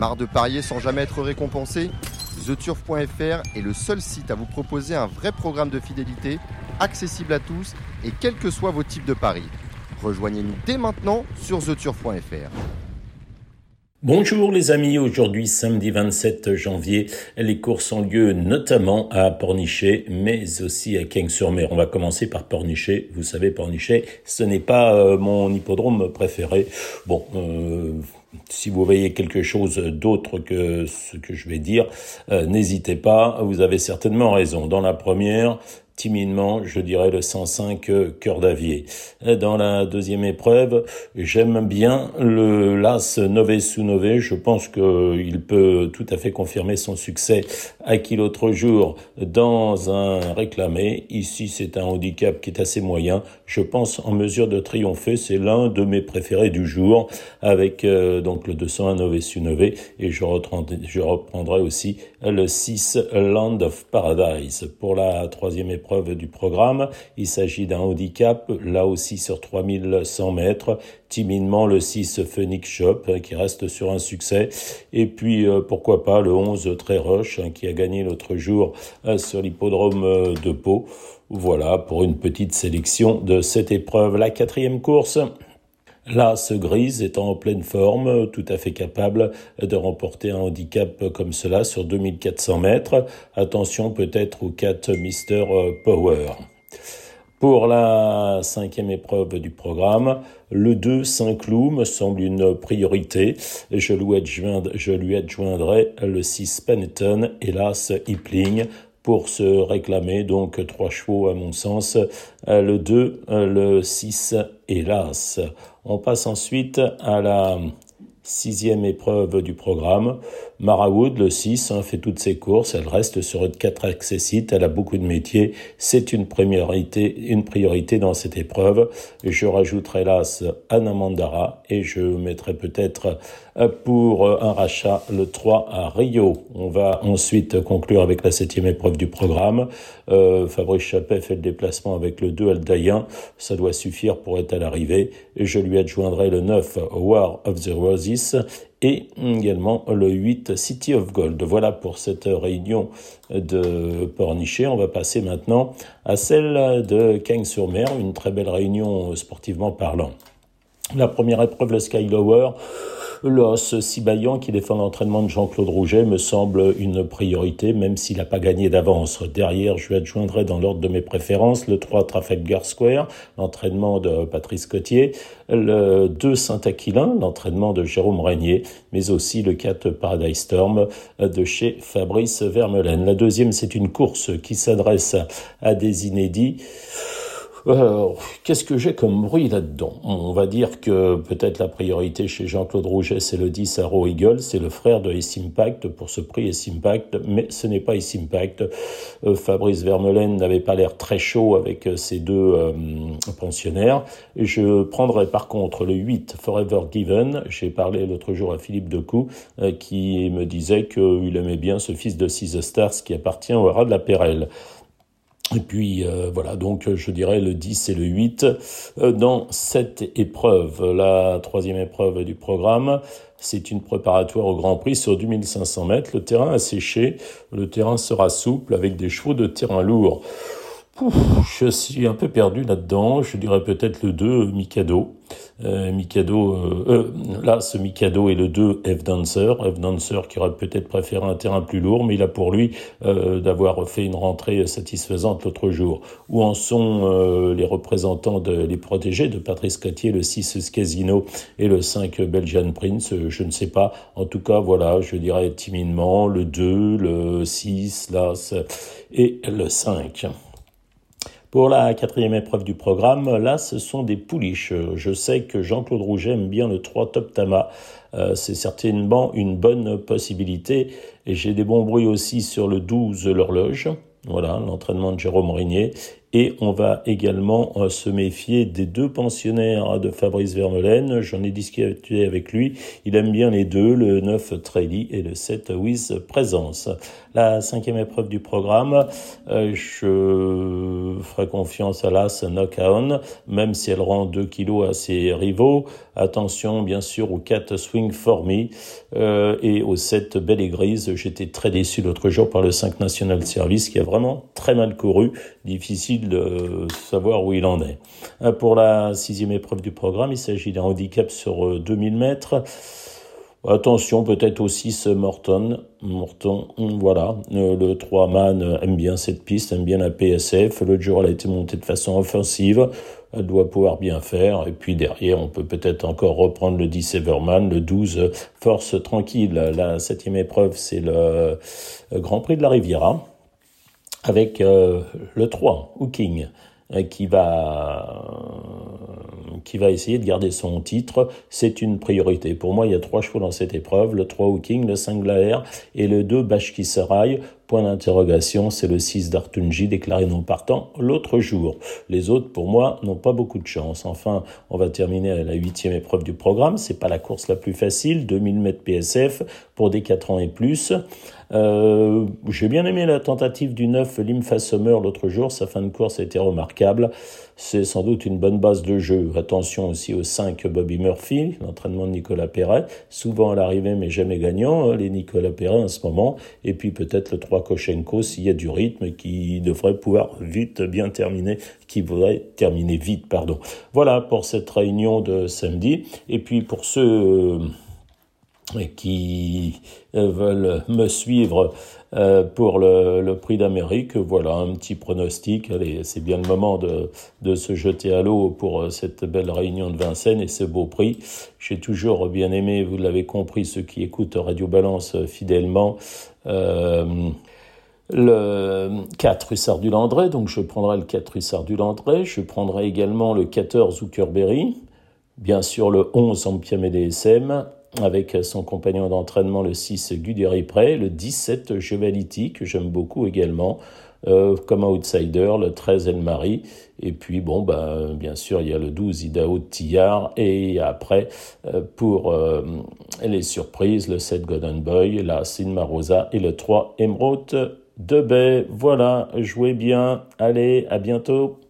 Marre de parier sans jamais être récompensé TheTurf.fr est le seul site à vous proposer un vrai programme de fidélité, accessible à tous et quels que soient vos types de paris. Rejoignez-nous dès maintenant sur TheTurf.fr. Bonjour les amis, aujourd'hui samedi 27 janvier, les courses ont lieu notamment à Pornichet, mais aussi à King-sur-Mer. On va commencer par Pornichet. Vous savez, Pornichet, ce n'est pas euh, mon hippodrome préféré. Bon, euh, si vous voyez quelque chose d'autre que ce que je vais dire, euh, n'hésitez pas, vous avez certainement raison. Dans la première, timidement, je dirais le 105 cœur d'avier. Dans la deuxième épreuve, j'aime bien le Las Nové sous Nové. Je pense qu'il peut tout à fait confirmer son succès acquis l'autre jour dans un réclamé. Ici, c'est un handicap qui est assez moyen. Je pense en mesure de triompher. C'est l'un de mes préférés du jour avec euh, donc le 201 Nové sous Nové et je reprendrai, je reprendrai aussi le 6 Land of Paradise pour la troisième épreuve du programme. Il s'agit d'un handicap, là aussi sur 3100 mètres, timidement le 6 Phoenix Shop hein, qui reste sur un succès et puis euh, pourquoi pas le 11 Très Roche hein, qui a gagné l'autre jour euh, sur l'hippodrome euh, de Pau. Voilà pour une petite sélection de cette épreuve. La quatrième course. Ce Grise est en pleine forme, tout à fait capable de remporter un handicap comme cela sur 2400 mètres. Attention peut-être au 4 Mister Power. Pour la cinquième épreuve du programme, le 2 Saint-Cloud me semble une priorité. Je lui, adjoindrai, le 6 Panetton, hélas Hipling, pour se réclamer donc trois chevaux à mon sens, le 2, le 6, hélas. On passe ensuite à la sixième épreuve du programme. Mara Wood, le 6, hein, fait toutes ses courses. Elle reste sur 4 accessites. Elle a beaucoup de métiers. C'est une priorité, une priorité dans cette épreuve. Je rajouterai l'as Anna Mandara et je mettrai peut-être euh, pour euh, un rachat le 3 à Rio. On va ensuite conclure avec la septième épreuve du programme. Euh, Fabrice Chappet fait le déplacement avec le 2 Aldaïen. Ça doit suffire pour être à l'arrivée. Je lui adjoindrai le 9 War of the Roses et également le 8 City of Gold. Voilà pour cette réunion de Pornichet. On va passer maintenant à celle de Cagnes-sur-Mer, une très belle réunion sportivement parlant. La première épreuve, le Sky Lower, L'os Sibayan qui défend l'entraînement de Jean-Claude Rouget me semble une priorité, même s'il n'a pas gagné d'avance. Derrière, je lui adjoindrai dans l'ordre de mes préférences le 3 Trafalgar Square, l'entraînement de Patrice Cotier, le 2 Saint-Aquilin, l'entraînement de Jérôme Régnier, mais aussi le 4 Paradise Storm de chez Fabrice Vermeulen. La deuxième, c'est une course qui s'adresse à des inédits. Euh, qu'est-ce que j'ai comme bruit là-dedans? On va dire que peut-être la priorité chez Jean-Claude Rouget, c'est le 10 Arrow Eagle, c'est le frère de Ace Impact pour ce prix Ace Impact, mais ce n'est pas Ace Impact. Euh, Fabrice Vermeulen n'avait pas l'air très chaud avec euh, ses deux pensionnaires. Je prendrai par contre le 8 Forever Given. J'ai parlé l'autre jour à Philippe Decou qui me disait qu'il aimait bien ce fils de Six Stars qui appartient au rat de la Perrelle. Et puis euh, voilà, donc je dirais le 10 et le 8 euh, dans cette épreuve. La troisième épreuve du programme, c'est une préparatoire au Grand Prix sur 2500 mètres. Le terrain a séché, le terrain sera souple avec des chevaux de terrain je suis un peu perdu là-dedans. Je dirais peut-être le 2, Mikado. Euh, Mikado, euh, euh, là, ce Mikado est le 2 F Dancer. F Dancer qui aurait peut-être préféré un terrain plus lourd, mais il a pour lui euh, d'avoir fait une rentrée satisfaisante l'autre jour. Où en sont euh, les représentants de, les protégés de Patrice Catier, le 6 Casino et le 5 Belgian Prince? Je ne sais pas. En tout cas, voilà, je dirais timidement le 2, le 6, là, et le 5. Pour la quatrième épreuve du programme, là, ce sont des pouliches. Je sais que Jean-Claude Rouget aime bien le 3 Top Tama. Euh, c'est certainement une bonne possibilité. Et j'ai des bons bruits aussi sur le 12 L'Horloge. Voilà, l'entraînement de Jérôme Régnier. Et on va également euh, se méfier des deux pensionnaires de Fabrice Vermeulen. J'en ai discuté avec lui. Il aime bien les deux, le 9 Trelly et le 7 With Présence. La cinquième épreuve du programme, euh, je ferai confiance à l'As Knock-On, même si elle rend 2 kilos à ses rivaux. Attention, bien sûr, au 4 Swing For Me euh, et au 7 Belle et Grise. J'étais très déçu l'autre jour par le 5 National Service qui a vraiment très mal couru. Difficile de savoir où il en est. Euh, pour la sixième épreuve du programme, il s'agit d'un handicap sur 2000 mètres. Attention, peut-être aussi ce Morton. Morton, voilà. Le 3 man aime bien cette piste, aime bien la PSF. L'autre jour, a été montée de façon offensive. Elle doit pouvoir bien faire. Et puis derrière, on peut peut-être encore reprendre le 10 Everman, le 12 Force Tranquille. La septième épreuve, c'est le Grand Prix de la Riviera. Avec euh, le 3, Hooking, qui va qui va essayer de garder son titre, c'est une priorité. Pour moi, il y a trois chevaux dans cette épreuve, le 3 Hooking, le 5 Glaer et le 2 Bashkisarai. Point d'interrogation, c'est le 6 d'Artunji déclaré non partant l'autre jour. Les autres, pour moi, n'ont pas beaucoup de chance. Enfin, on va terminer à la huitième épreuve du programme. C'est pas la course la plus facile, 2000 mètres PSF pour des 4 ans et plus. Euh, J'ai bien aimé la tentative du 9 Limfa Summer l'autre jour. Sa fin de course a été remarquable. C'est sans doute une bonne base de jeu. Attention aussi au 5 Bobby Murphy, l'entraînement de Nicolas Perret. Souvent à l'arrivée, mais jamais gagnant, hein, les Nicolas Perret en ce moment. Et puis peut-être le 3 Koshenko s'il y a du rythme qui devrait pouvoir vite bien terminer, qui voudrait terminer vite, pardon. Voilà pour cette réunion de samedi. Et puis pour ceux euh, qui euh, veulent me suivre euh, pour le, prix d'Amérique. Voilà un petit pronostic. Allez, c'est bien le moment de, de se jeter à l'eau pour cette belle réunion de Vincennes et ce beau prix. J'ai toujours bien aimé, vous l'avez compris, ceux qui écoutent Radio Balance fidèlement. Euh, le 4 Hussard du Landré, donc je prendrai le 4 Hussard du Landré, je prendrai également le 14 Zuckerberry, bien sûr le 11 Ampiamé DSM, avec son compagnon d'entraînement le 6 Guderi Pré, le 17 Chevaliti, que j'aime beaucoup également, euh, comme outsider, le 13 El Marie, et puis bon, ben, bien sûr, il y a le 12 Idaho Tillard, et après, euh, pour euh, les surprises, le 7 Golden Boy, la Sinma Rosa et le 3 Emerald de baie. Voilà, jouez bien. Allez, à bientôt.